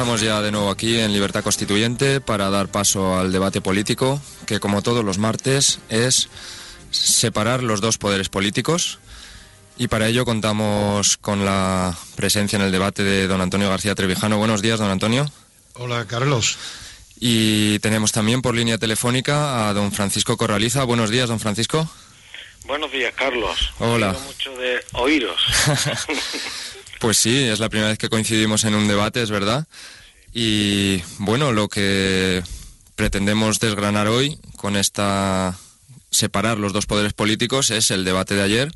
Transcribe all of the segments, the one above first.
Estamos ya de nuevo aquí en Libertad Constituyente para dar paso al debate político, que como todos los martes es separar los dos poderes políticos. Y para ello contamos con la presencia en el debate de don Antonio García Trevijano. Buenos días, don Antonio. Hola, Carlos. Y tenemos también por línea telefónica a don Francisco Corraliza. Buenos días, don Francisco. Buenos días, Carlos. Hola. mucho de oíros. Pues sí, es la primera vez que coincidimos en un debate, es verdad. Y bueno, lo que pretendemos desgranar hoy con esta separar los dos poderes políticos es el debate de ayer,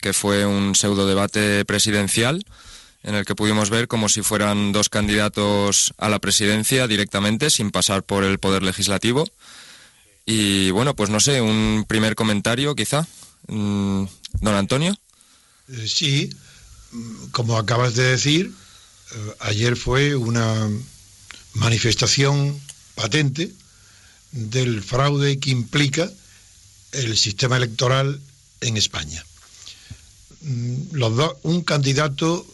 que fue un pseudo debate presidencial en el que pudimos ver como si fueran dos candidatos a la presidencia directamente, sin pasar por el poder legislativo. Y bueno, pues no sé, un primer comentario quizá. Mm, don Antonio. Eh, sí, como acabas de decir, eh, ayer fue una manifestación patente del fraude que implica el sistema electoral en España. Mm, un candidato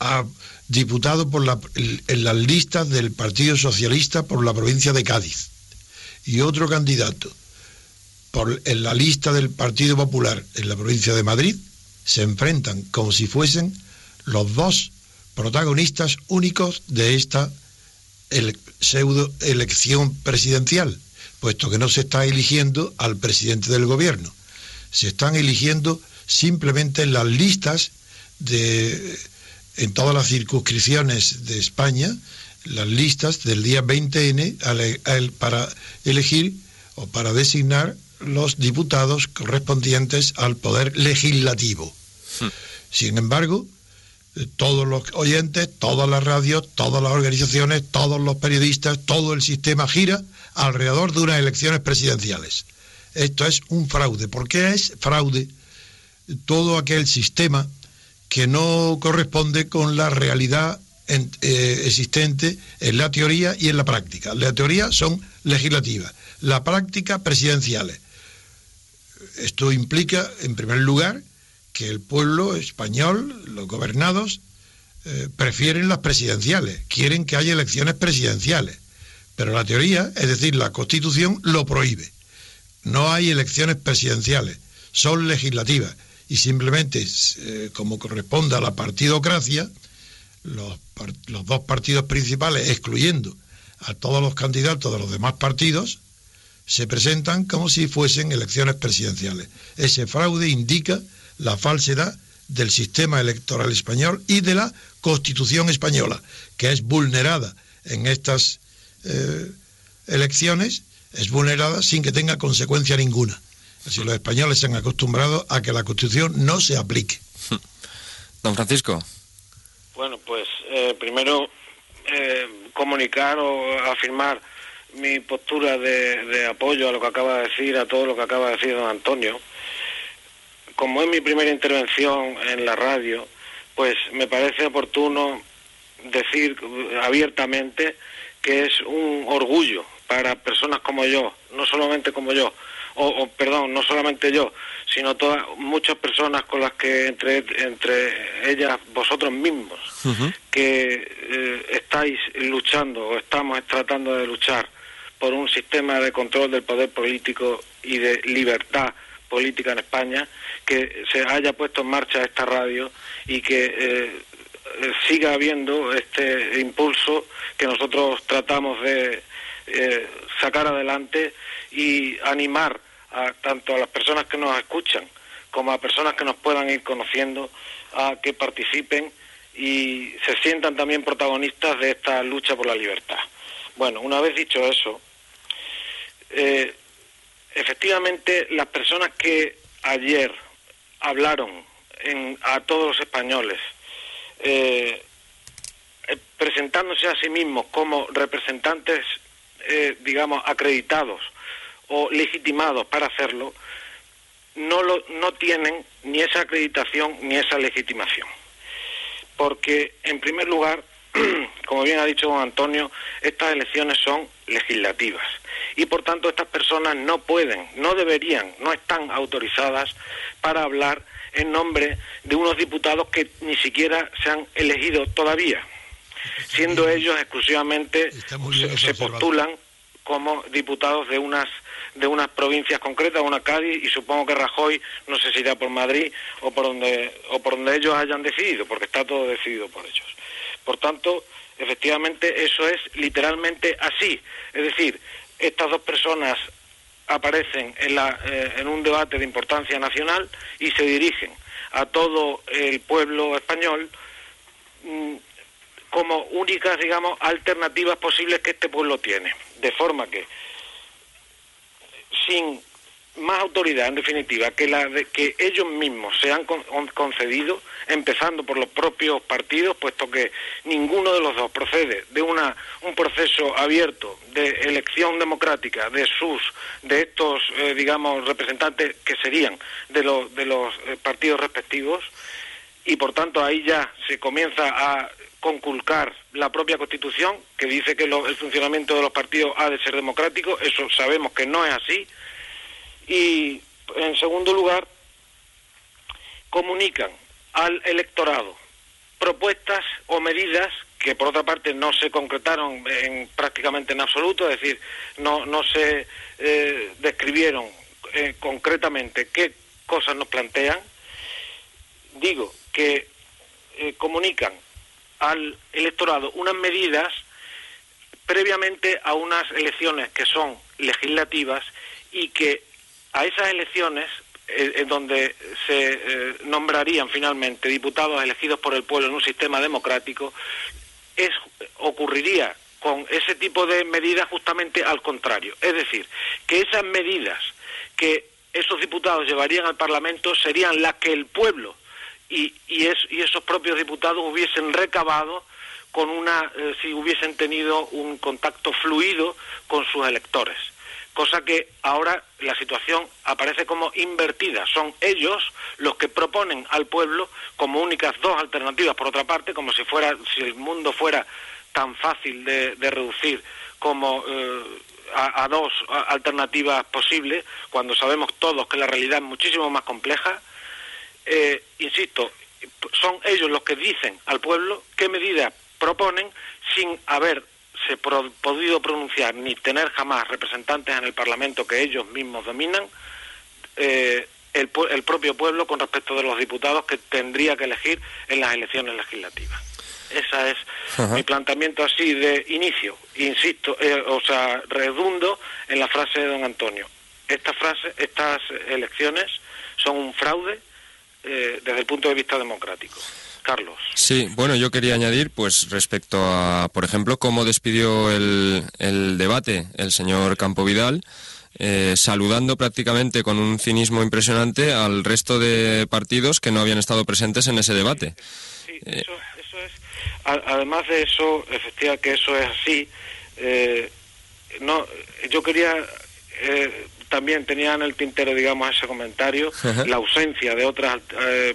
a diputado por en las listas del Partido Socialista por la provincia de Cádiz y otro candidato por, en la lista del Partido Popular en la provincia de Madrid se enfrentan como si fuesen los dos protagonistas únicos de esta pseudo elección presidencial, puesto que no se está eligiendo al presidente del gobierno, se están eligiendo simplemente en las listas de en todas las circunscripciones de España, las listas del día 20N para elegir o para designar los diputados correspondientes al poder legislativo. Hmm. Sin embargo, eh, todos los oyentes, todas las radios, todas las organizaciones, todos los periodistas, todo el sistema gira alrededor de unas elecciones presidenciales. Esto es un fraude. ¿Por qué es fraude? Todo aquel sistema que no corresponde con la realidad eh, existente en la teoría y en la práctica. La teoría son legislativas, la práctica presidenciales. Esto implica, en primer lugar, que el pueblo español, los gobernados, eh, prefieren las presidenciales, quieren que haya elecciones presidenciales. Pero la teoría, es decir, la Constitución, lo prohíbe. No hay elecciones presidenciales, son legislativas. Y simplemente, eh, como corresponde a la partidocracia, los, los dos partidos principales, excluyendo a todos los candidatos de los demás partidos, se presentan como si fuesen elecciones presidenciales. Ese fraude indica la falsedad del sistema electoral español y de la Constitución española, que es vulnerada en estas eh, elecciones, es vulnerada sin que tenga consecuencia ninguna. Así los españoles se han acostumbrado a que la Constitución no se aplique. Don Francisco. Bueno, pues eh, primero eh, comunicar o afirmar mi postura de, apoyo a lo que acaba de decir, a todo lo que acaba de decir don Antonio. Como es mi primera intervención en la radio, pues me parece oportuno decir abiertamente que es un orgullo para personas como yo, no solamente como yo, o, perdón, no solamente yo, sino todas muchas personas con las que entre entre ellas vosotros mismos que eh, estáis luchando o estamos tratando de luchar por un sistema de control del poder político y de libertad política en España, que se haya puesto en marcha esta radio y que eh, siga habiendo este impulso que nosotros tratamos de eh, sacar adelante y animar a, tanto a las personas que nos escuchan como a personas que nos puedan ir conociendo a que participen y se sientan también protagonistas de esta lucha por la libertad. Bueno, una vez dicho eso, eh, efectivamente, las personas que ayer hablaron a todos los españoles, eh, eh, presentándose a sí mismos como representantes, digamos, acreditados o legitimados para hacerlo, no, lo, no tienen ni esa acreditación ni esa legitimación. Porque, en primer lugar, como bien ha dicho don Antonio, estas elecciones son legislativas y por tanto estas personas no pueden, no deberían, no están autorizadas para hablar en nombre de unos diputados que ni siquiera se han elegido todavía, siendo ellos exclusivamente se, postulan como diputados de unas de unas provincias concretas, una Cádiz y supongo que Rajoy no sé si irá por Madrid o por donde o por donde ellos hayan decidido, porque está todo decidido por ellos. Por tanto, efectivamente eso es literalmente así, es decir, estas dos personas aparecen en, la, eh, en un debate de importancia nacional y se dirigen a todo el pueblo español mm, como únicas, digamos, alternativas posibles que este pueblo tiene. De forma que, sin más autoridad, en definitiva, que la de, que ellos mismos se han concedido, empezando por los propios partidos, puesto que ninguno de los dos procede de una un proceso abierto de elección democrática de sus de estos eh, digamos representantes que serían de los de los eh, partidos respectivos y por tanto ahí ya se comienza a conculcar la propia Constitución que dice que el funcionamiento de los partidos ha de ser democrático, eso sabemos que no es así y, en segundo lugar, comunican al electorado propuestas o medidas que por otra parte no se concretaron en, prácticamente en absoluto, es decir, no, no se eh, describieron eh, concretamente qué cosas nos plantean, digo que eh, comunican al electorado unas medidas previamente a unas elecciones que son legislativas y que a esas elecciones, eh, en donde se eh, nombrarían finalmente diputados elegidos por el pueblo en un sistema democrático, es, ocurriría con ese tipo de medidas justamente al contrario. Es decir, que esas medidas que esos diputados llevarían al Parlamento serían las que el pueblo y, esos propios diputados hubiesen recabado con una, eh, si hubiesen tenido un contacto fluido con sus electores cosa que ahora la situación aparece como invertida. Son ellos los que proponen al pueblo como únicas dos alternativas, por otra parte, como si fuera, si el mundo fuera tan fácil de, reducir como eh, a, dos alternativas posibles, cuando sabemos todos que la realidad es muchísimo más compleja. Eh, insisto, son ellos los que dicen al pueblo qué medidas proponen sin haber se ha podido pronunciar ni tener jamás representantes en el Parlamento que ellos mismos dominan, eh, el, el, propio pueblo con respecto de los diputados que tendría que elegir en las elecciones legislativas. Ese es mi planteamiento así de inicio. Insisto, eh, o sea, redundo en la frase de don Antonio. Esta frase, estas elecciones son un fraude eh, desde el punto de vista democrático. Carlos. Sí, bueno, yo quería añadir, pues respecto a, por ejemplo, cómo despidió el, el debate el señor Campo Vidal. Eh, saludando prácticamente con un cinismo impresionante al resto de partidos que no habían estado presentes en ese debate. Sí, eh, eso, eso, es. Además de eso, efectivamente que eso es así. Eh, no, yo quería también tenía en el tintero, digamos, ese comentario, la ausencia de otras, eh,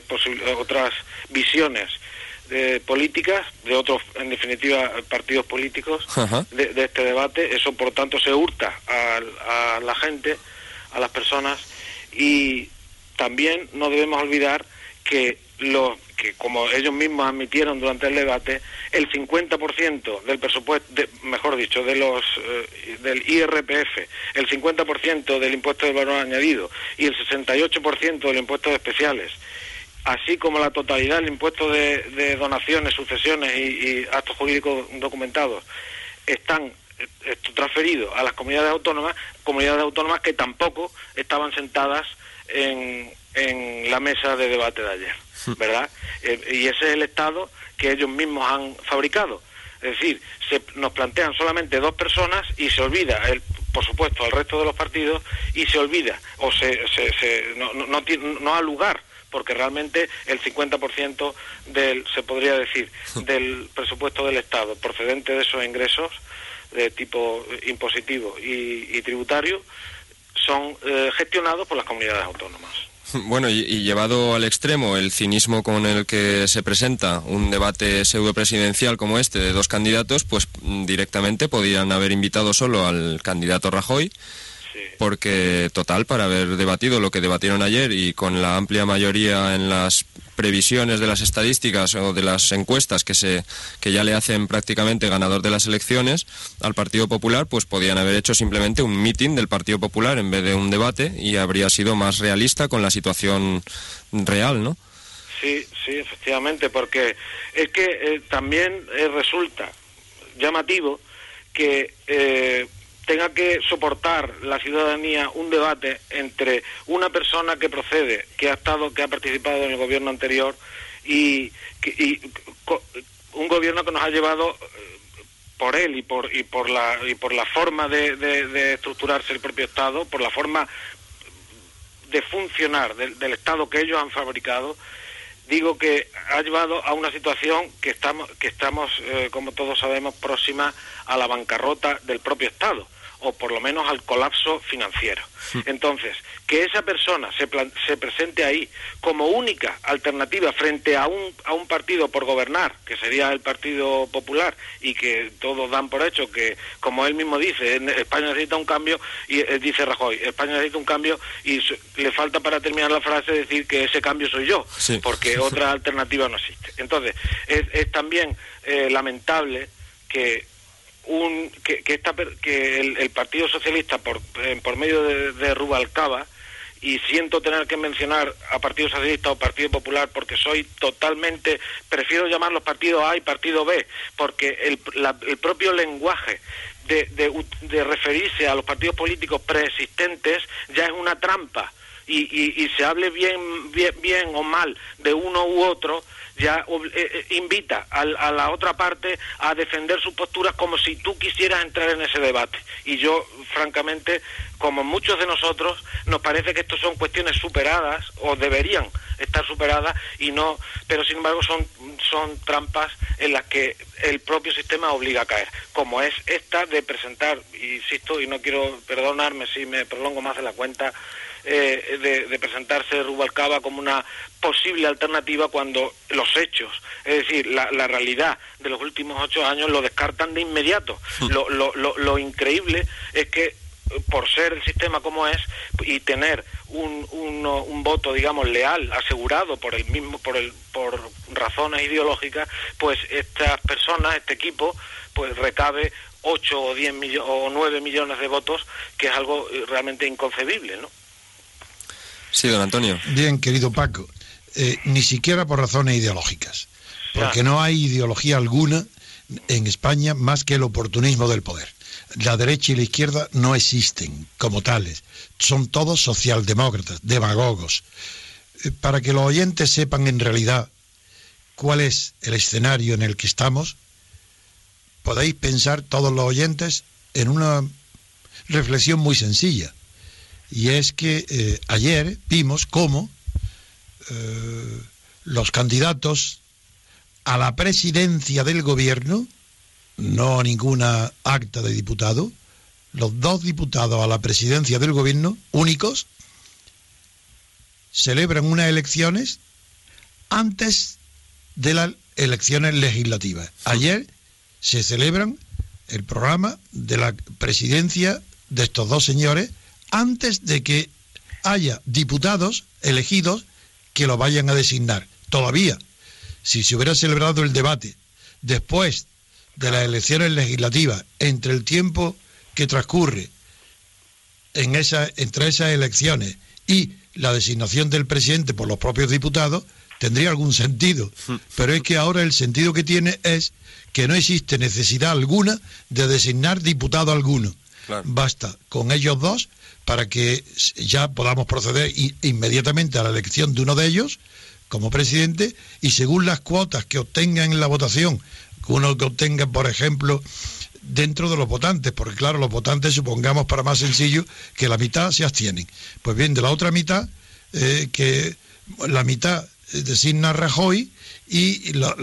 otras visiones de políticas, de otros, en definitiva, partidos políticos de, este debate. Eso, por tanto, se hurta a, a la gente, a las personas, y también no debemos olvidar que los que como ellos mismos admitieron durante el debate, el 50% del presupuesto, mejor dicho, de los eh, del IRPF, el 50% del impuesto de valor añadido y el 68% del impuesto de especiales, así como la totalidad del impuesto de, donaciones, sucesiones y, actos jurídicos documentados, están eh, transferidos a las comunidades autónomas, comunidades autónomas que tampoco estaban sentadas en, en la mesa de debate de ayer. ¿verdad? Eh, y ese es el Estado que ellos mismos han fabricado. Es decir, se nos plantean solamente dos personas y se olvida, el, por supuesto, al resto de los partidos y se olvida, o se, se, no, no, no, no ha lugar porque realmente el 50% del, se podría decir, del presupuesto del Estado procedente de esos ingresos de tipo impositivo y, y tributario son eh, gestionados por las comunidades autónomas. Bueno, y, llevado al extremo el cinismo con el que se presenta un debate pseudo-presidencial como este de dos candidatos, pues mm, directamente podían haber invitado solo al candidato Rajoy porque total, para haber debatido lo que debatieron ayer y con la amplia mayoría en las previsiones de las estadísticas o de las encuestas que se que ya le hacen prácticamente ganador de las elecciones al Partido Popular, pues podían haber hecho simplemente un mitin del Partido Popular en vez de un debate y habría sido más realista con la situación real, ¿no? Sí, sí, efectivamente, porque es que eh, también eh, resulta llamativo que eh, tenga que soportar la ciudadanía un debate entre una persona que procede, que ha estado, que ha participado en el gobierno anterior y, un gobierno que nos ha llevado eh, por él y por y por la y por la forma de, estructurarse el propio Estado, por la forma de funcionar del, Estado que ellos han fabricado, digo que ha llevado a una situación que estamos que estamos eh, como todos sabemos próxima a la bancarrota del propio Estado o por lo menos al colapso financiero. Entonces, que esa persona se, se presente ahí como única alternativa frente a un, a un partido por gobernar, que sería el Partido Popular, y que todos dan por hecho que, como él mismo dice, España necesita un cambio, y eh, dice Rajoy, España necesita un cambio, y le falta para terminar la frase decir que ese cambio soy yo, porque otra alternativa no existe. Entonces, es, también eh, lamentable que un, que, que, que el, Partido Socialista, por, por medio de, de, Rubalcaba, y siento tener que mencionar a Partido Socialista o Partido Popular porque soy totalmente, prefiero llamarlos Partido A y Partido B, porque el, el propio lenguaje de, de, referirse a los partidos políticos preexistentes ya es una trampa. Y, y, se hable bien, bien, bien o mal de uno u otro, ya eh, eh, invita a, la otra parte a defender sus posturas como si tú quisieras entrar en ese debate. Y yo, francamente, como muchos de nosotros, nos parece que esto son cuestiones superadas o deberían estar superadas y no, pero sin embargo son, son trampas en las que el propio sistema obliga a caer, como es esta de presentar, insisto, y no quiero perdonarme si me prolongo más de la cuenta, eh, de, presentarse Rubalcaba como una posible alternativa cuando los hechos, es decir, la, realidad de los últimos ocho años lo descartan de inmediato. Hmm. Lo, lo, lo, increíble es que por ser el sistema como es y tener un, un, voto digamos leal asegurado por el mismo por el por razones ideológicas pues estas personas este equipo pues recabe 8 o 10 o 9 millones de votos que es algo realmente inconcebible ¿no? Sí, don Antonio. Bien, querido Paco, eh, ni siquiera por razones ideológicas, porque no hay ideología alguna en España más que el oportunismo del poder. La derecha y la izquierda no existen como tales, son todos socialdemócratas, demagogos. Eh, para que los oyentes sepan en realidad cuál es el escenario en el que estamos, podéis pensar todos los oyentes en una reflexión muy sencilla y es que eh, ayer vimos cómo eh, los candidatos a la presidencia del gobierno, no ninguna acta de diputado, los dos diputados a la presidencia del gobierno, únicos, celebran unas elecciones antes de las elecciones legislativas. Ayer se celebran el programa de la presidencia de estos dos señores antes de que haya diputados elegidos que lo vayan a designar. Todavía, si se hubiera celebrado el debate después de las elecciones legislativas, entre el tiempo que transcurre en esa, entre esas elecciones y la designación del presidente por los propios diputados, tendría algún sentido. Pero es que ahora el sentido que tiene es que no existe necesidad alguna de designar diputado alguno. Basta con ellos dos para que ya podamos proceder inmediatamente a la elección de uno de ellos como presidente y según las cuotas que obtengan en la votación, uno que obtenga, por ejemplo, dentro de los votantes, porque claro, los votantes supongamos para más sencillo que la mitad se abstienen. Pues bien, de la otra mitad, eh, que la mitad designa Rajoy y la,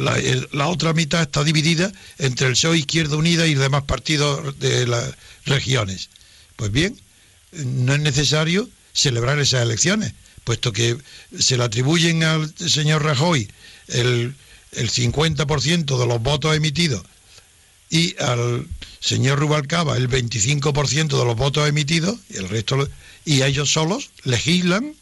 la, otra mitad está dividida entre el PSOE Izquierda Unida y demás partidos de las regiones. Pues bien, no es necesario celebrar esas elecciones, puesto que se le atribuyen al señor Rajoy el, el 50% de los votos emitidos y al señor Rubalcaba el 25% de los votos emitidos y el resto y ellos solos legislan,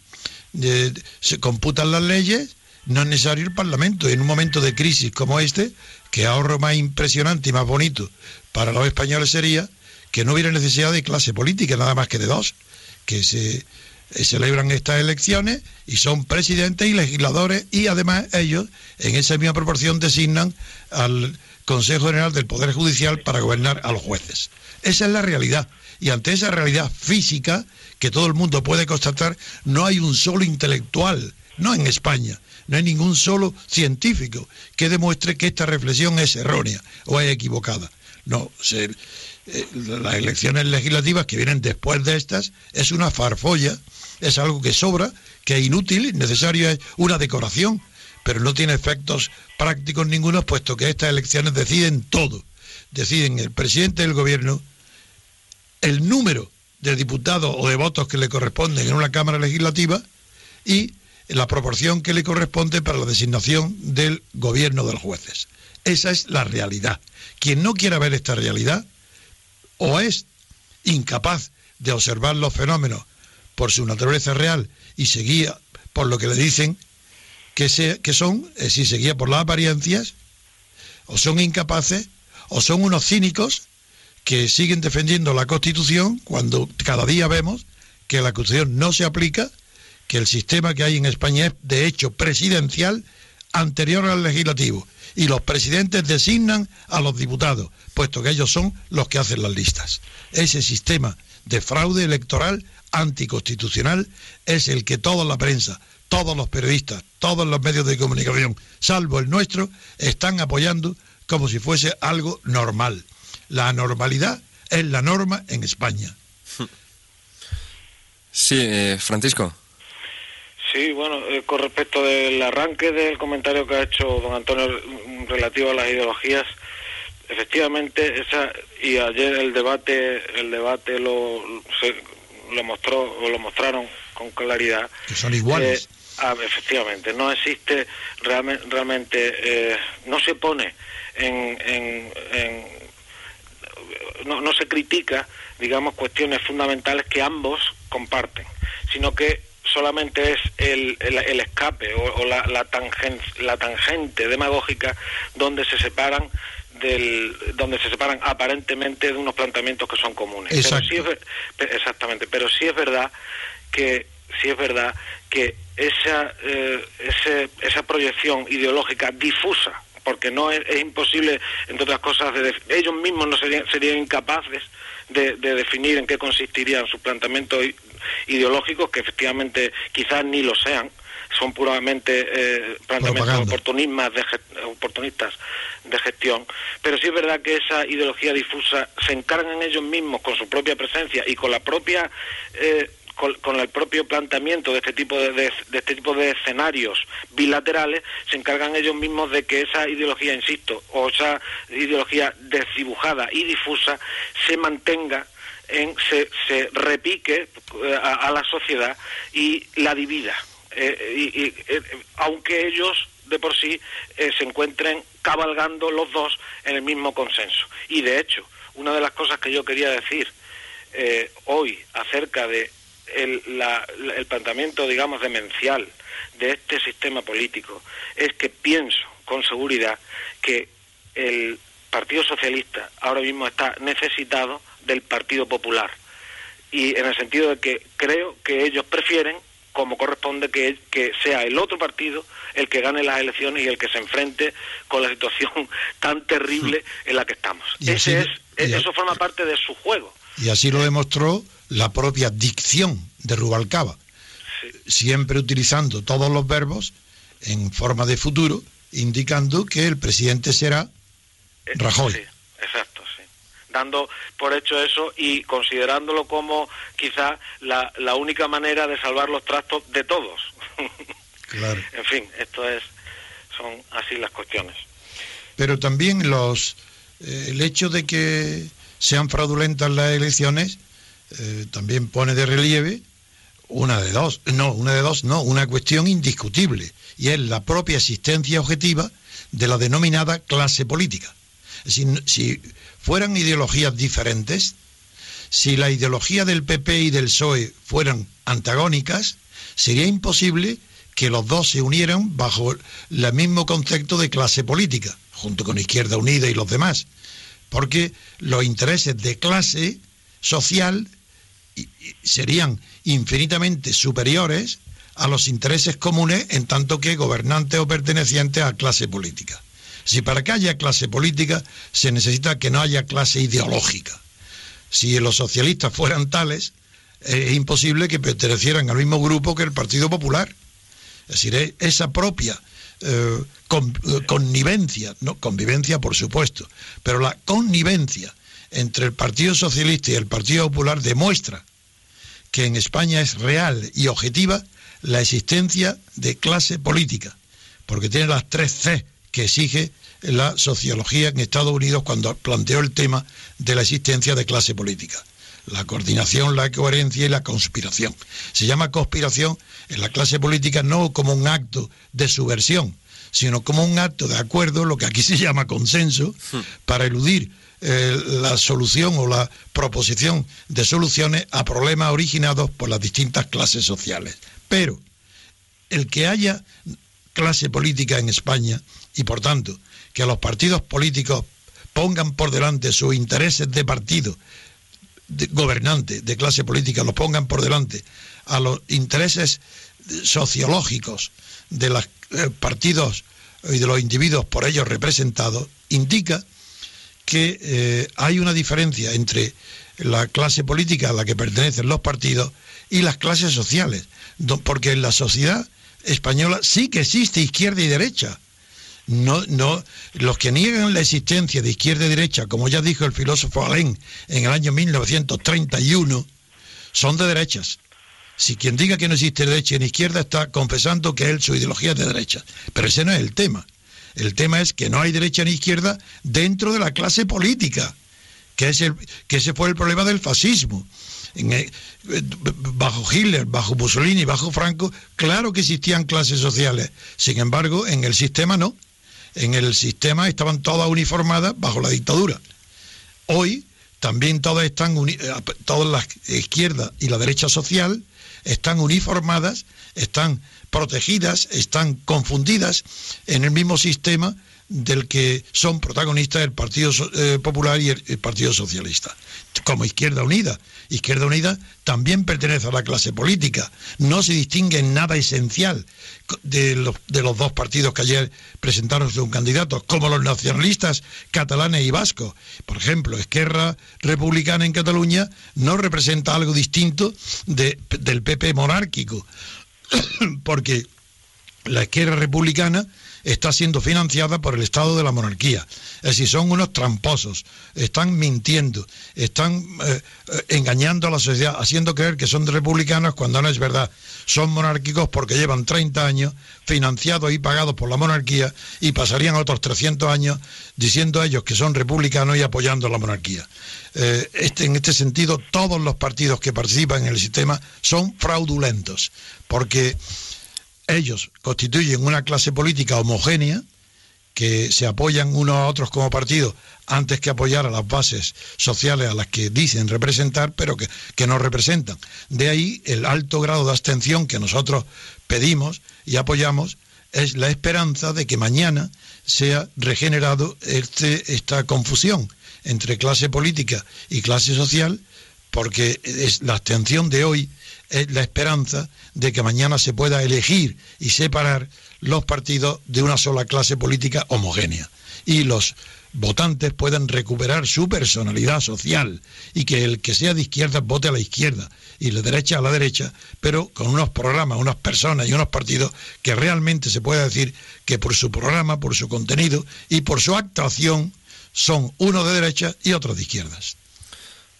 se computan las leyes, no es necesario el Parlamento. en un momento de crisis como este, que ahorro más impresionante y más bonito para los españoles sería que no hubiera necesidad de clase política, nada más que de dos, que se eh, celebran estas elecciones y son presidentes y legisladores y además ellos en esa misma proporción designan al Consejo General del Poder Judicial para gobernar a los jueces. Esa es la realidad. Y ante esa realidad física que todo el mundo puede constatar, no hay un solo intelectual, no en España, no hay ningún solo científico que demuestre que esta reflexión es errónea o es equivocada. No, se, eh, las elecciones legislativas que vienen después de estas es una farfolla, es algo que sobra, que es inútil, necesario es una decoración, pero no tiene efectos prácticos ninguno, puesto que estas elecciones deciden todo. Deciden el presidente del gobierno, el número de diputados o de votos que le corresponden en una Cámara Legislativa y la proporción que le corresponde para la designación del gobierno de los jueces. Esa es la realidad. Quien no quiera ver esta realidad o es incapaz de observar los fenómenos por su naturaleza real y se guía por lo que le dicen que, que son, es decir, se guía por las apariencias, o son incapaces, o son unos cínicos que siguen defendiendo la Constitución cuando cada día vemos que la Constitución no se aplica, que el sistema que hay en España es de hecho presidencial anterior al legislativo y los presidentes designan a los diputados, puesto que ellos son los que hacen las listas. Ese sistema de fraude electoral anticonstitucional es el que toda la prensa, todos los periodistas, todos los medios de comunicación, salvo el nuestro, están apoyando como si fuese algo normal. La normalidad es la norma en España. Sí, eh, Francisco. Sí, bueno, eh, con respecto del arranque del comentario que ha hecho don Antonio relativo a las ideologías, efectivamente esa y ayer el debate el debate lo lo mostró o lo mostraron con claridad que son iguales. Eh, ah, efectivamente, no existe realmente, realmente no se pone en, en no, no se critica, digamos, cuestiones fundamentales que ambos comparten, sino que solamente es el, el, escape o, la, la, la tangente demagógica donde se separan del, donde se separan aparentemente de unos planteamientos que son comunes. exactamente, pero sí es verdad que sí es verdad que esa eh, ese, esa proyección ideológica difusa porque no es, imposible, entre otras cosas, ellos mismos no serían, serían incapaces de, definir en qué consistirían sus planteamientos ideológicos, que efectivamente quizás ni lo sean, son puramente eh, planteamientos oportunistas de, oportunistas de gestión, pero sí es verdad que esa ideología difusa se encargan ellos mismos con su propia presencia y con la propia eh, con, el propio planteamiento de este tipo de, este tipo de escenarios bilaterales se encargan ellos mismos de que esa ideología, insisto, o esa ideología desdibujada y difusa se mantenga en, se, se repique eh, a, la sociedad y la divida. Eh, y, eh, aunque ellos de por sí se encuentren cabalgando los dos en el mismo consenso. Y de hecho, una de las cosas que yo quería decir hoy acerca de el, el planteamiento, digamos, demencial de este sistema político es que pienso con seguridad que el Partido Socialista ahora mismo está necesitado del Partido Popular. Y en el sentido de que creo que ellos prefieren, como corresponde, que, que sea el otro partido el que gane las elecciones y el que se enfrente con la situación tan terrible en la que estamos. Ese es, eso forma parte de su juego. Y así lo demostró la propia dicción de Rubalcaba, siempre utilizando todos los verbos en forma de futuro, indicando que el presidente será eh, Rajoy. Sí, exacto. Dando por hecho eso y considerándolo como quizá la, la única manera de salvar los trastos de todos. Claro. en fin, esto es, son así las cuestiones. Pero también los, eh, el hecho de que sean fraudulentas las elecciones eh, también pone de relieve una de dos, no, una de dos, no, una cuestión indiscutible, y es la propia existencia objetiva de la denominada clase política. Si, fueran ideologías diferentes, si la ideología del PP y del PSOE fueran antagónicas, sería imposible que los dos se unieran bajo el mismo concepto de clase política, junto con Izquierda Unida y los demás, porque los intereses de clase social serían infinitamente superiores a los intereses comunes en tanto que gobernantes o pertenecientes a clase política. Si para que haya clase política se necesita que no haya clase ideológica. Si los socialistas fueran tales, es imposible que pertenecieran al mismo grupo que el Partido Popular. Es decir, esa propia eh, eh, connivencia, no convivencia por supuesto, pero la connivencia entre el Partido Socialista y el Partido Popular demuestra que en España es real y objetiva la existencia de clase política, porque tiene las tres C que exige la sociología en Estados Unidos cuando planteó el tema de la existencia de clase política. La coordinación, la coherencia y la conspiración. Se llama conspiración en la clase política no como un acto de subversión, sino como un acto de acuerdo, lo que aquí se llama consenso, para eludir eh, la solución o la proposición de soluciones a problemas originados por las distintas clases sociales. Pero el que haya clase política en España y por tanto que los partidos políticos pongan por delante sus intereses de partido gobernante, de clase política, los pongan por delante a los intereses sociológicos de los eh, partidos y de los individuos por ellos representados, indica que eh, hay una diferencia entre la clase política a la que pertenecen los partidos y las clases sociales, porque en la sociedad española sí que existe izquierda y derecha. No, no, los que niegan la existencia de izquierda y derecha, como ya dijo el filósofo Alain en el año 1931, son de derechas. Si quien diga que no existe derecha ni izquierda está confesando que él su ideología es de derecha. Pero ese no es el tema. El tema es que no hay derecha ni izquierda dentro de la clase política, que, es el, que ese fue el problema del fascismo. bajo Hitler, bajo Mussolini, bajo Franco, claro que existían clases sociales. Sin embargo, en el sistema no. En el sistema estaban todas uniformadas bajo la dictadura. Hoy también todas están, eh, todas las izquierdas y la derecha social están uniformadas, están protegidas, están confundidas en el mismo sistema del que son protagonistas el Partido eh, Popular y el, Partido Socialista. Como Izquierda Unida. Izquierda Unida también pertenece a la clase política. No se distingue en nada esencial de los, de los dos partidos que ayer presentaron sus candidatos, como los nacionalistas catalanes y vascos. Por ejemplo, Esquerra Republicana en Cataluña no representa algo distinto del PP monárquico porque la izquierda republicana está siendo financiada por el Estado de la monarquía. Es decir, son unos tramposos, están mintiendo, están eh, eh, engañando a la sociedad, haciendo creer que son republicanos cuando no es verdad. Son monárquicos porque llevan 30 años financiados y pagados por la monarquía y pasarían otros 300 años diciendo ellos que son republicanos y apoyando a la monarquía. Eh, este, en este sentido, todos los partidos que participan en el sistema son fraudulentos, porque ellos constituyen una clase política homogénea, que se apoyan unos a otros como partido antes que apoyar a las bases sociales a las que dicen representar, pero que, que no representan. De ahí el alto grado de abstención que nosotros pedimos y apoyamos es la esperanza de que mañana sea regenerado este, esta confusión entre clase política y clase social, porque es la abstención de hoy la esperanza de que mañana se pueda elegir y separar los partidos de una sola clase política homogénea y los votantes puedan recuperar su personalidad social y que el que sea de izquierda vote a la izquierda y de derecha a la derecha, pero con unos programas, unas personas y unos partidos que realmente se pueda decir que por su programa, por su contenido y por su actuación son uno de derecha y otro de izquierdas.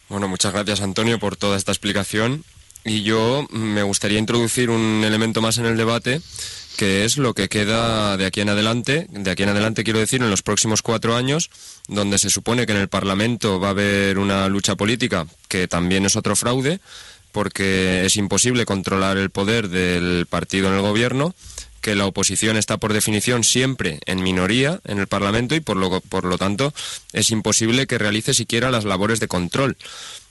Bueno, muchas gracias Antonio por toda esta explicación y yo me gustaría introducir un elemento más en el debate que es lo que queda de aquí en adelante, de aquí en adelante quiero decir en los próximos cuatro años, donde se supone que en el Parlamento va a haber una lucha política, que también es otro fraude, porque es imposible controlar el poder del partido en el gobierno, que la oposición está por definición siempre en minoría en el Parlamento y por lo, por lo tanto es imposible que realice siquiera las labores de control.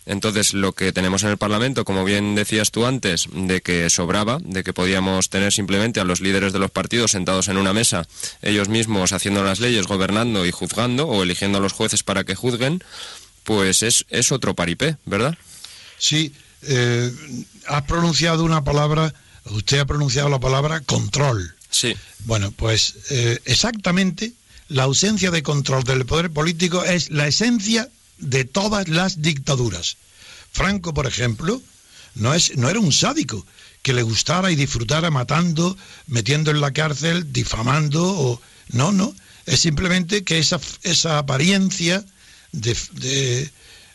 Entonces, lo que tenemos en el Parlamento, como bien decías tú antes, de que sobraba, de que podíamos tener simplemente a los líderes de los partidos sentados en una mesa, ellos mismos haciendo las leyes, gobernando y juzgando, o eligiendo a los jueces para que juzguen, pues es, es otro paripé, ¿verdad? Sí, eh, has pronunciado una palabra, usted ha pronunciado la palabra control. Sí. Bueno, pues eh, exactamente la ausencia de control del poder político es la esencia de todas las dictaduras. Franco, por ejemplo, no, es, no era un sádico que le gustara y disfrutara matando, metiendo en la cárcel, difamando, o no, no, es simplemente que esa, esa apariencia de, de,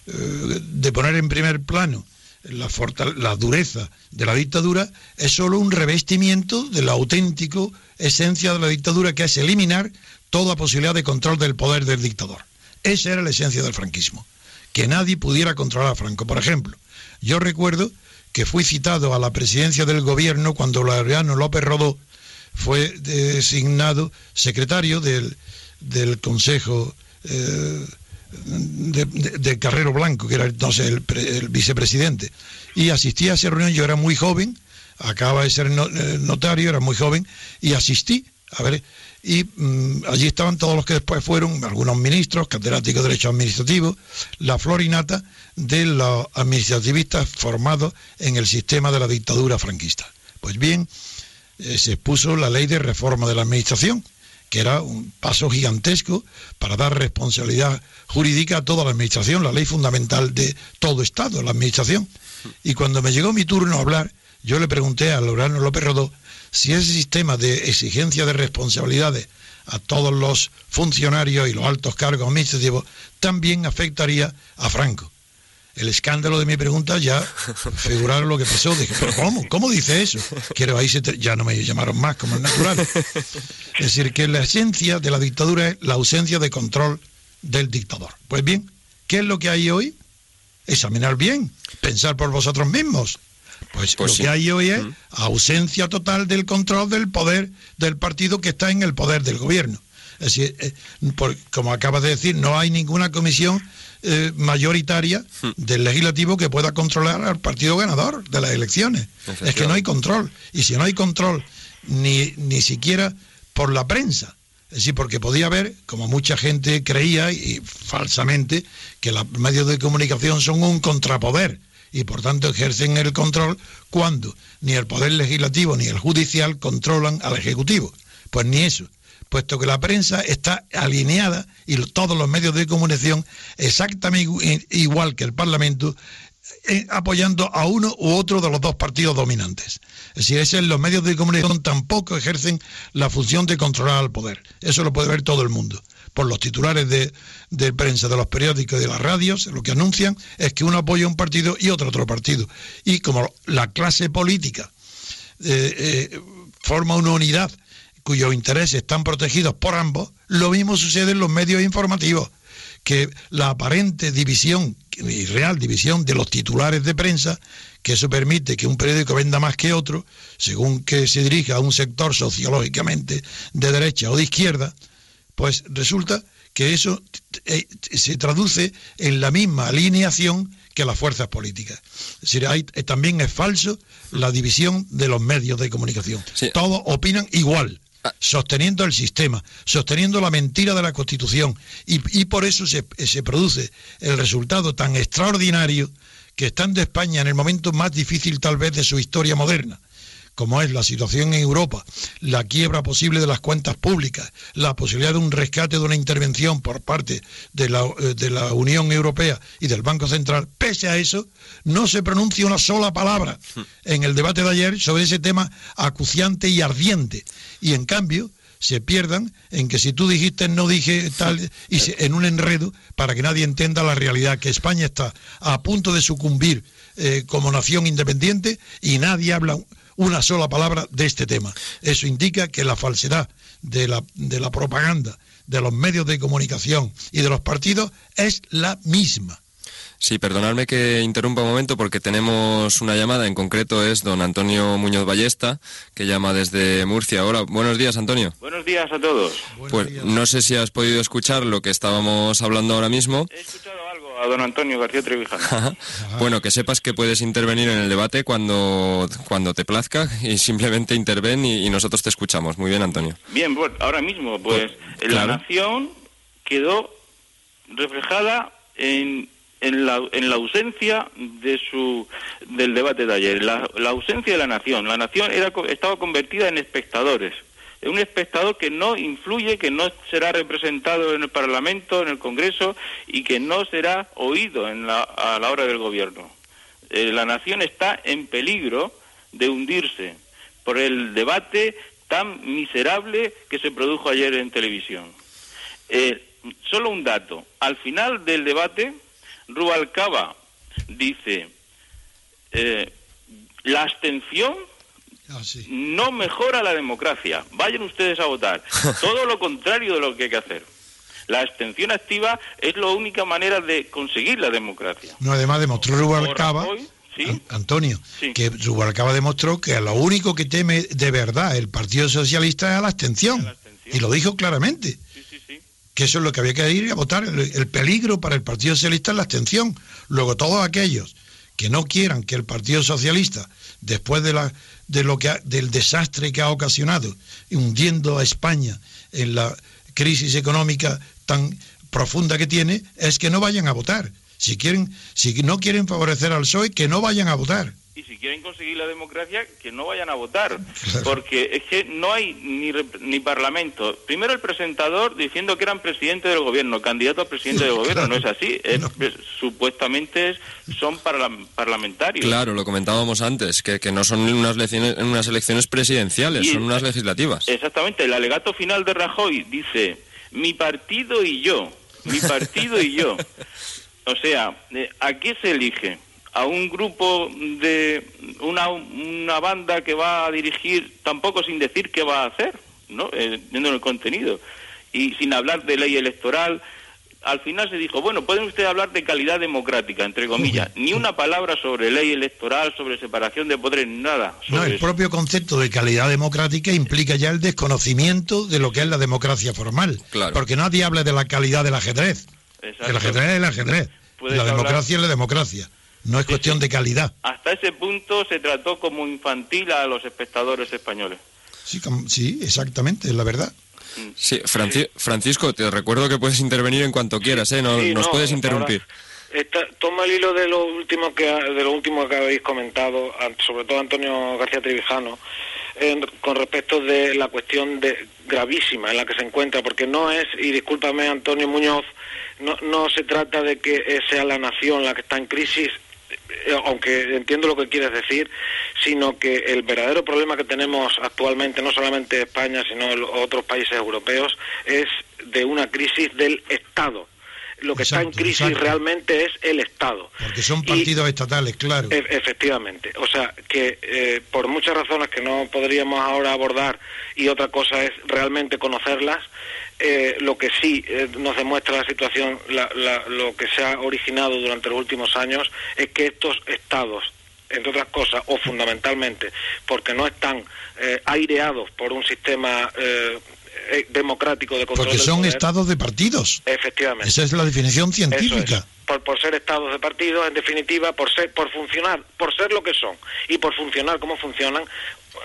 eh, poner en primer plano la, la, dureza de la dictadura es solo un revestimiento de la auténtica esencia de la dictadura, que es eliminar toda posibilidad de control del poder del dictador. Esa era la esencia del franquismo, que nadie pudiera controlar a Franco. Por ejemplo, yo recuerdo que fui citado a la presidencia del gobierno cuando Laureano López Rodó fue designado secretario del, del Consejo eh, de, Carrero Blanco, que era entonces el, el, vicepresidente. Y asistí a esa reunión, yo era muy joven, acaba de ser eh, notario, era muy joven, y asistí a ver y mmm, allí estaban todos los que después fueron, algunos ministros, catedráticos de Derecho Administrativo, la florinata de los administrativistas formados en el sistema de la dictadura franquista. Pues bien, eh, se expuso la ley de reforma de la Administración, que era un paso gigantesco para dar responsabilidad jurídica a toda la Administración, la ley fundamental de todo Estado, la Administración. Y cuando me llegó mi turno a hablar, yo le pregunté a Lorano López Rodó si ese sistema de exigencia de responsabilidades a todos los funcionarios y los altos cargos administrativos también afectaría a Franco. El escándalo de mi pregunta ya figuraron lo que pasó. Dije, ¿pero cómo? ¿Cómo dice eso? Quiero ahí se ya no me llamaron más como es natural. Es decir, que la esencia de la dictadura es la ausencia de control del dictador. Pues bien, ¿qué es lo que hay hoy? Examinar bien, pensar por vosotros mismos. Pues, pues lo sí. que hay hoy es ausencia total del control del poder del partido que está en el poder del gobierno. Es decir, eh, por, como acabas de decir, no hay ninguna comisión eh, mayoritaria del legislativo que pueda controlar al partido ganador de las elecciones. Es que no hay control. Y si no hay control ni, ni siquiera por la prensa, es decir, porque podía haber, como mucha gente creía y falsamente, que los medios de comunicación son un contrapoder y por tanto ejercen el control cuando ni el Poder Legislativo ni el Judicial controlan al Ejecutivo. Pues ni eso, puesto que la prensa está alineada y todos los medios de comunicación exactamente igual que el Parlamento eh, apoyando a uno u otro de los dos partidos dominantes. Es decir, los medios de comunicación tampoco ejercen la función de controlar al poder. Eso lo puede ver todo el mundo por los titulares de, prensa de los periódicos y de las radios, lo que anuncian es que uno apoya un partido y otro otro partido. Y como la clase política eh, eh, forma una unidad cuyos intereses están protegidos por ambos, lo mismo sucede en los medios informativos, que la aparente división y real división de los titulares de prensa, que eso permite que un periódico venda más que otro, según que se dirija a un sector sociológicamente de derecha o de izquierda, pues resulta que eso eh, se traduce en la misma alineación que las fuerzas políticas. Es decir, hay, eh, también es falso la división de los medios de comunicación. Sí. Todos opinan igual, ah. sosteniendo el sistema, sosteniendo la mentira de la Constitución. Y, y por eso se, se produce el resultado tan extraordinario que estando España en el momento más difícil tal vez de su historia moderna, como es la situación en Europa, la quiebra posible de las cuentas públicas, la posibilidad de un rescate de una intervención por parte de la, eh, de la Unión Europea y del Banco Central, pese a eso, no se pronuncia una sola palabra en el debate de ayer sobre ese tema acuciante y ardiente. Y en cambio, se pierdan en que si tú dijiste no dije tal y se, en un enredo para que nadie entienda la realidad que España está a punto de sucumbir eh, como nación independiente y nadie habla una sola palabra de este tema. Eso indica que la falsedad de la, de la propaganda, de los medios de comunicación y de los partidos es la misma. Sí, perdonadme que interrumpa un momento porque tenemos una llamada, en concreto es don Antonio Muñoz Ballesta, que llama desde Murcia. Hola, buenos días, Antonio. Buenos días a todos. pues no sé si has podido escuchar lo que estábamos hablando ahora mismo. He escuchado algo a don Antonio García Trevijano. bueno, que sepas que puedes intervenir en el debate cuando, cuando te plazca y simplemente interven y, nosotros te escuchamos. Muy bien, Antonio. Bien, bueno, ahora mismo, pues, pues la nación quedó reflejada en en la, en la ausencia de su, del debate de ayer, la, la ausencia de la nación. La nación era, estaba convertida en espectadores, un espectador que no influye, que no será representado en el Parlamento, en el Congreso y que no será oído en la, a la hora del gobierno. Eh, la nación está en peligro de hundirse por el debate tan miserable que se produjo ayer en televisión. Eh, solo un dato. Al final del debate, Rubalcaba dice, eh, la abstención ah, no mejora la democracia. Vayan ustedes a votar. Todo lo contrario de lo que hay que hacer. La abstención activa es la única manera de conseguir la democracia. No, además demostró Rubalcaba, Antonio, que Rubalcaba demostró que lo único que teme de verdad el Partido Socialista es la abstención. Y lo dijo claramente que eso es lo que había que ir a votar. El, peligro para el Partido Socialista es la abstención. Luego, todos aquellos que no quieran que el Partido Socialista, después de, la, de lo que del desastre que ha ocasionado, hundiendo a España en la crisis económica tan profunda que tiene, es que no vayan a votar. Si quieren, si no quieren favorecer al PSOE, que no vayan a votar y si quieren conseguir la democracia, que no vayan a votar, porque es que no hay ni, ni parlamento. Primero el presentador diciendo que eran presidente del gobierno, candidato a presidente del gobierno, no es así, supuestamente son parlamentarios. Claro, lo comentábamos antes, que, que no son unas, elecciones, unas elecciones presidenciales, son unas legislativas. Exactamente, el alegato final de Rajoy dice, mi partido y yo, mi partido y yo. O sea, eh, ¿a qué se elige? A un grupo de una, una banda que va a dirigir tampoco sin decir qué va a hacer, ¿no? Eh, el contenido. Y sin hablar de ley electoral, al final se dijo, bueno, pueden ustedes hablar de calidad democrática, entre comillas. Ni una palabra sobre ley electoral, sobre separación de poderes, nada. no, el propio concepto de calidad democrática implica ya el desconocimiento de lo que es la democracia formal. Porque nadie habla de la calidad del ajedrez. El ajedrez es el ajedrez. La democracia es la democracia. No es cuestión de calidad. Hasta ese punto se trató como infantil a los espectadores españoles. Sí, sí exactamente, es la verdad. Mm. Sí, Francisco, te recuerdo que puedes intervenir en cuanto quieras, ¿eh? No, nos puedes interrumpir. toma el hilo de lo último que de lo último que habéis comentado, sobre todo Antonio García Trevijano, con respecto de la cuestión de gravísima en la que se encuentra, porque no es y discúlpame Antonio Muñoz, no, no se trata de que sea la nación la que está en crisis, eh, aunque entiendo lo que quieres decir, sino que el verdadero problema que tenemos actualmente, no solamente España, sino en otros países europeos, es de una crisis del Estado. Lo que está en crisis realmente es el Estado. Porque son partidos estatales, claro. E, efectivamente. O sea, que eh, por muchas razones que no podríamos ahora abordar y otra cosa es realmente conocerlas, eh, lo que sí eh, nos demuestra la situación, lo que se ha originado durante los últimos años, es que estos estados, entre otras cosas, o fundamentalmente, porque no están eh, aireados por un sistema democrático de control. Porque son estados de partidos. Efectivamente. Esa es la definición científica. Por, por, ser estados de partidos, en definitiva, por ser, por funcionar, por ser lo que son y por funcionar como funcionan,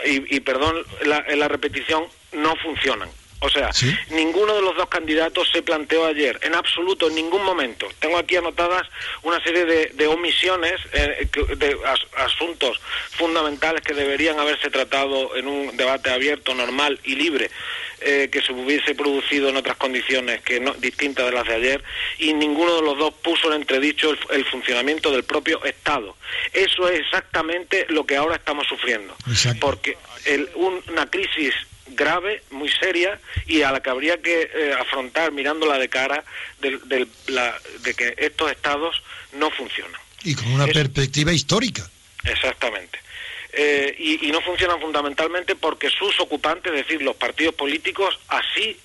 y, perdón la, la repetición, no funcionan. O sea, ninguno de los dos candidatos se planteó ayer, en absoluto, en ningún momento. Tengo aquí anotadas una serie de, omisiones, eh, de asuntos fundamentales que deberían haberse tratado en un debate abierto, normal y libre, eh, que se hubiese producido en otras condiciones que no, distintas de las de ayer, y ninguno de los dos puso en entredicho el, funcionamiento del propio Estado. Eso es exactamente lo que ahora estamos sufriendo. Porque una crisis grave, muy seria y a la que habría que eh, afrontar mirándola de cara de, la, de, que estos estados no funcionan. Y con una perspectiva histórica. Exactamente. Eh, y, y, no funcionan fundamentalmente porque sus ocupantes, es decir, los partidos políticos, así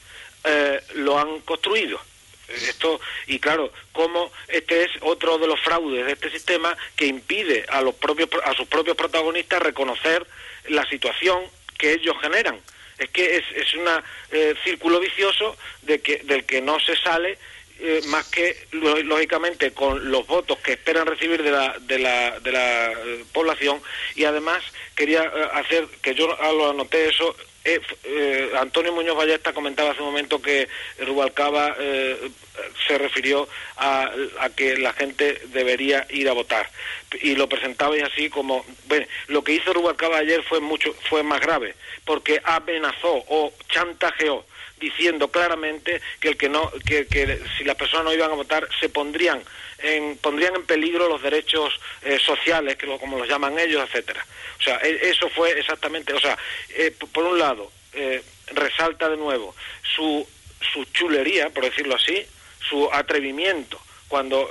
eh, lo han construido. Esto, y claro, como este es otro de los fraudes de este sistema que impide a, los propios, a sus propios protagonistas reconocer la situación que ellos generan. Es que es, es un eh, círculo vicioso de que, del que no se sale eh, más que lógicamente con los votos que esperan recibir de la, de la, de la eh, población. Y además quería eh, hacer que yo lo anoté eso Antonio Muñoz Ballesta comentaba hace un momento que Rubalcaba se refirió a, a, que la gente debería ir a votar. Y lo presentabais así como bueno, lo que hizo Rubalcaba ayer fue mucho fue más grave porque amenazó o chantajeó diciendo claramente que el que no que, que si las personas no iban a votar se pondrían en, pondrían en peligro los derechos eh, sociales que lo, como los llaman ellos etcétera. O sea e, eso fue exactamente o sea eh, por un lado eh, resalta de nuevo su su chulería por decirlo así su atrevimiento cuando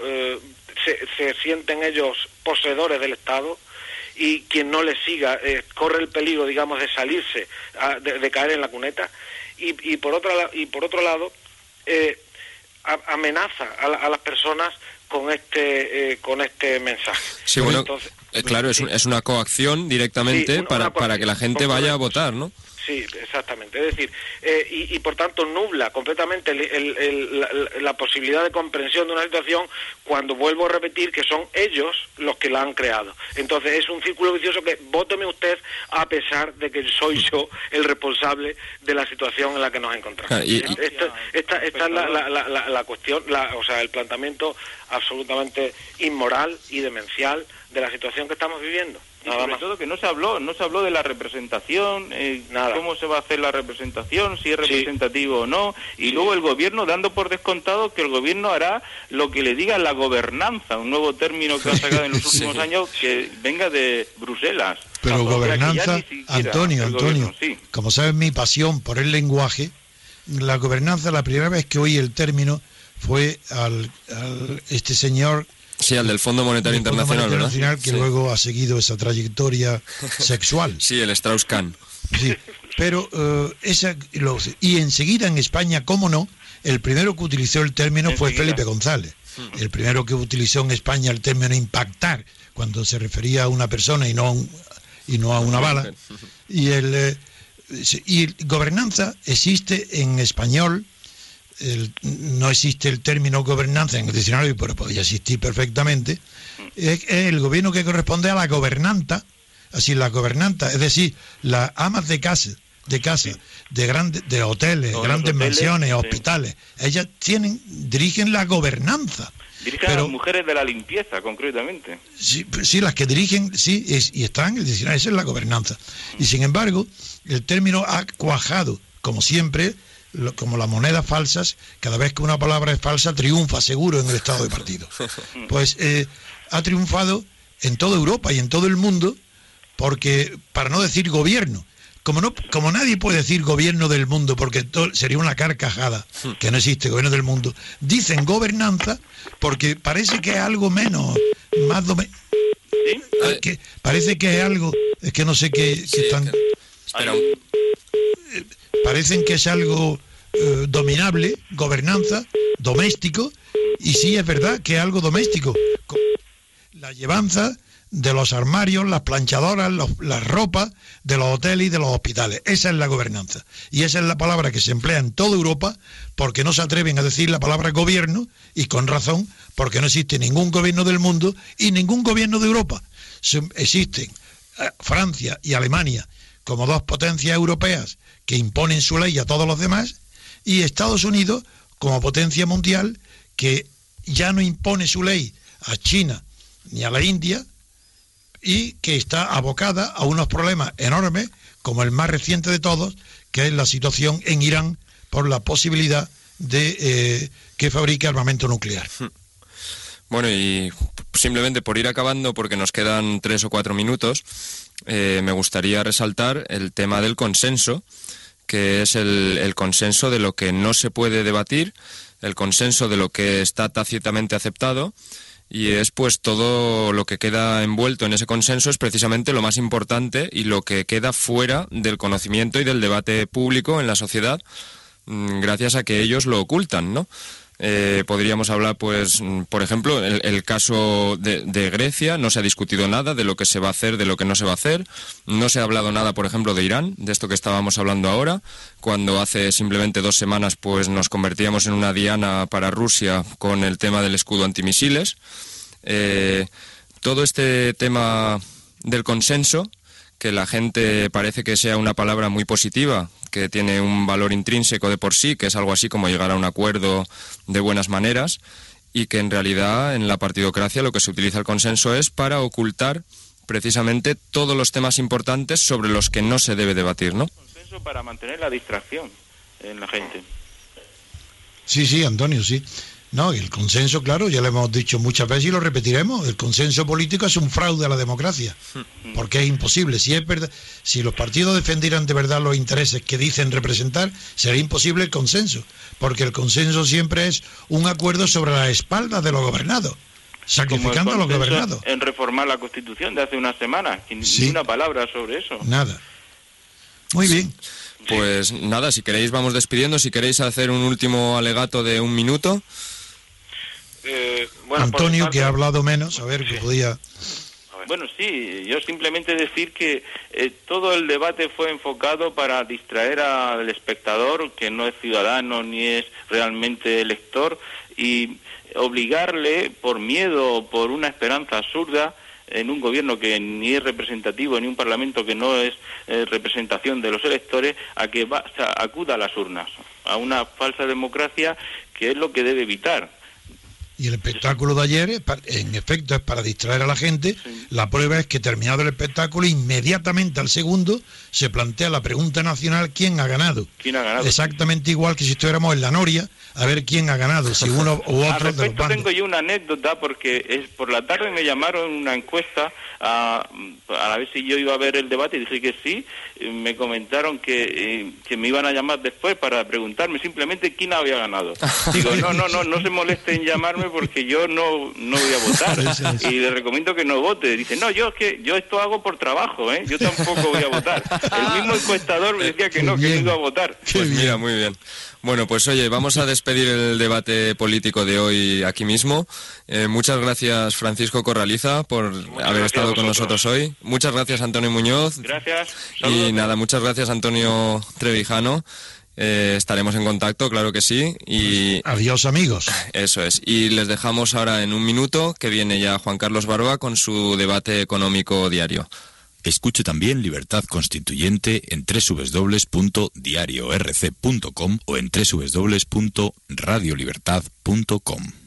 se, se sienten ellos poseedores del Estado y quien no le siga corre el peligro, digamos, de salirse, de, de, caer en la cuneta. Y, y, por, otro, y por otro lado eh, amenaza a, las personas con este eh, con este mensaje. Sí, bueno, eh, claro, es, es, una coacción directamente para, para que la gente vaya a votar, ¿no? Sí, exactamente. Es decir, eh, y, y, por tanto nubla completamente el, el, el, la, posibilidad de comprensión de una situación cuando vuelvo a repetir que son ellos los que la han creado. Entonces es un círculo vicioso que vóteme usted a pesar de que soy yo el responsable de la situación en la que nos encontramos. Ah, y, esta, esta, esta es la, la, la, cuestión, o sea, el planteamiento absolutamente inmoral y demencial de la situación que estamos viviendo. Y sobre todo que no se habló, no se habló de la representación, eh, cómo se va a hacer la representación, si es representativo o no, y luego el gobierno dando por descontado que el gobierno hará lo que le diga la gobernanza, un nuevo término que ha sacado en los últimos años que venga de Bruselas. Pero gobernanza, Antonio, Antonio, como sabes mi pasión por el lenguaje, la gobernanza, la primera vez que oí el término fue al, al este señor Sí, al del Fondo Monetario Internacional, Internacional que luego ha seguido esa trayectoria sexual. Sí, el Strauss-Kahn. Sí, pero uh, esa, lo, y enseguida en España, cómo no, el primero que utilizó el término fue Felipe González. Hmm. El primero que utilizó en España el término impactar, cuando se refería a una persona y no a, un, y no a una bala. Y, el, eh, y gobernanza existe en español el, no existe el término gobernanza en el diccionario, pero podría existir perfectamente, es, el gobierno que corresponde a la gobernanta, así la gobernanta, es decir, las amas de casa, de casa, de grandes, de hoteles, grandes mansiones, hospitales, ellas tienen, dirigen la gobernanza. Dirigen a las mujeres de la limpieza, concretamente. Sí, sí las que dirigen, sí, y están en el diccionario, esa es la gobernanza. Y sin embargo, el término ha cuajado, como siempre, como las monedas falsas, cada vez que una palabra es falsa, triunfa seguro en el estado de partido. Pues eh, ha triunfado en toda Europa y en todo el mundo, porque, para no decir gobierno, como, no, como nadie puede decir gobierno del mundo, porque sería una carcajada, que no existe gobierno del mundo, dicen gobernanza porque parece que es algo menos, más que parece que es algo, es que no sé qué, están... Eh, parecen que es algo eh, dominable, gobernanza, doméstico, y sí es verdad que es algo doméstico. La llevanza de los armarios, las planchadoras, las ropas de los hoteles y de los hospitales. Esa es la gobernanza. Y esa es la palabra que se emplea en toda Europa porque no se atreven a decir la palabra gobierno y con razón porque no existe ningún gobierno del mundo y ningún gobierno de Europa. Existen eh, Francia y Alemania como dos potencias europeas que imponen su ley a todos los demás y Estados Unidos como potencia mundial que ya no impone su ley a China ni a la India y que está abocada a unos problemas enormes como el más reciente de todos, que es la situación en Irán por la posibilidad de eh, que fabrique armamento nuclear. Hmm. Bueno, y simplemente por ir acabando, porque nos quedan tres o cuatro minutos, eh, me gustaría resaltar el tema del consenso, que es el, consenso de lo que no se puede debatir, el consenso de lo que está tácitamente aceptado y es pues todo lo que queda envuelto en ese consenso es precisamente lo más importante y lo que queda fuera del conocimiento y del debate público en la sociedad mm, gracias a que ellos lo ocultan, ¿no? Eh, podríamos hablar, pues, mm, por ejemplo, el, caso de, Grecia. No se ha discutido nada de lo que se va a hacer, de lo que no se va a hacer. No se ha hablado nada, por ejemplo, de Irán, de esto que estábamos hablando ahora, cuando hace simplemente dos semanas, pues, nos convertíamos en una diana para Rusia con el tema del escudo antimisiles. Eh, todo este tema del consenso que la gente parece que sea una palabra muy positiva, que tiene un valor intrínseco de por sí, que es algo así como llegar a un acuerdo de buenas maneras, y que en realidad en la partidocracia lo que se utiliza el consenso es para ocultar precisamente todos los temas importantes sobre los que no se debe debatir, ¿no? Consenso para mantener la distracción en la gente. Sí, sí, Antonio, sí. No, el consenso, claro, ya lo hemos dicho muchas veces y lo repetiremos, el consenso político es un fraude a la democracia, porque es imposible. Si, es verdad, si los partidos defendieran de verdad los intereses que dicen representar, sería imposible el consenso, porque el consenso siempre es un acuerdo sobre la espalda de los gobernados sacrificando a los gobernados. En reformar la Constitución de hace una semana, ni una palabra sobre eso. Nada. Muy bien. Pues nada, si queréis vamos despidiendo, si queréis hacer un último alegato de un minuto. Eh, Antonio, que ha hablado menos, a ver, que podía... Bueno, sí, yo simplemente decir que eh, todo el debate fue enfocado para distraer al espectador, que no es ciudadano ni es realmente elector, y obligarle por miedo o por una esperanza absurda en un gobierno que ni es representativo, ni un parlamento que no es eh, representación de los electores, a que acuda a las urnas, a una falsa democracia que es lo que debe evitar. Y el espectáculo de ayer, en efecto, es para distraer a la gente. La prueba es que terminado el espectáculo, inmediatamente al segundo se plantea la pregunta nacional ¿quién ha ganado? ¿Quién ha ganado? Exactamente igual que si estuviéramos en la Noria, a ver quién ha ganado, si uno u otro de los tengo yo una anécdota porque es, por la tarde me llamaron una encuesta a, a ver si yo iba a ver el debate y dije que sí. Me comentaron que, eh, que me iban a llamar después para preguntarme simplemente quién había ganado. Digo, no, no, no, no se molesten en llamarme porque yo no, no voy a votar. y le recomiendo que no vote. Dice, no, yo es que yo esto hago por trabajo, ¿eh? yo tampoco voy a votar. El mismo encuestador me decía que no, que no iba a votar. Pues mira, muy bien. Bueno, pues oye, vamos a despedir el debate político de hoy aquí mismo. Eh, muchas gracias Francisco Corraliza por haber estado con nosotros hoy. Muchas gracias Antonio Muñoz. Gracias. Y nada, muchas gracias Antonio Trevijano. Eh, estaremos en contacto, claro que sí. Y adiós amigos. Eso es. Y les dejamos ahora en un minuto que viene ya Juan Carlos Barba con su debate económico diario. Escuche también Libertad Constituyente en www.diariorc.com o en www.radiolibertad.com.